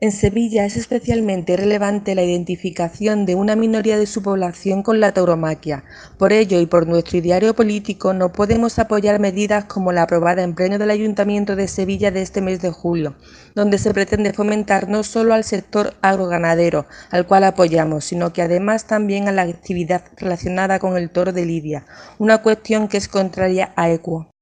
En Sevilla es especialmente relevante la identificación de una minoría de su población con la tauromaquia. Por ello y por nuestro ideario político no podemos apoyar medidas como la aprobada en pleno del Ayuntamiento de Sevilla de este mes de julio, donde se pretende fomentar no solo al sector agroganadero, al cual apoyamos, sino que además también a la actividad relacionada con el toro de lidia, una cuestión que es contraria a ECUO.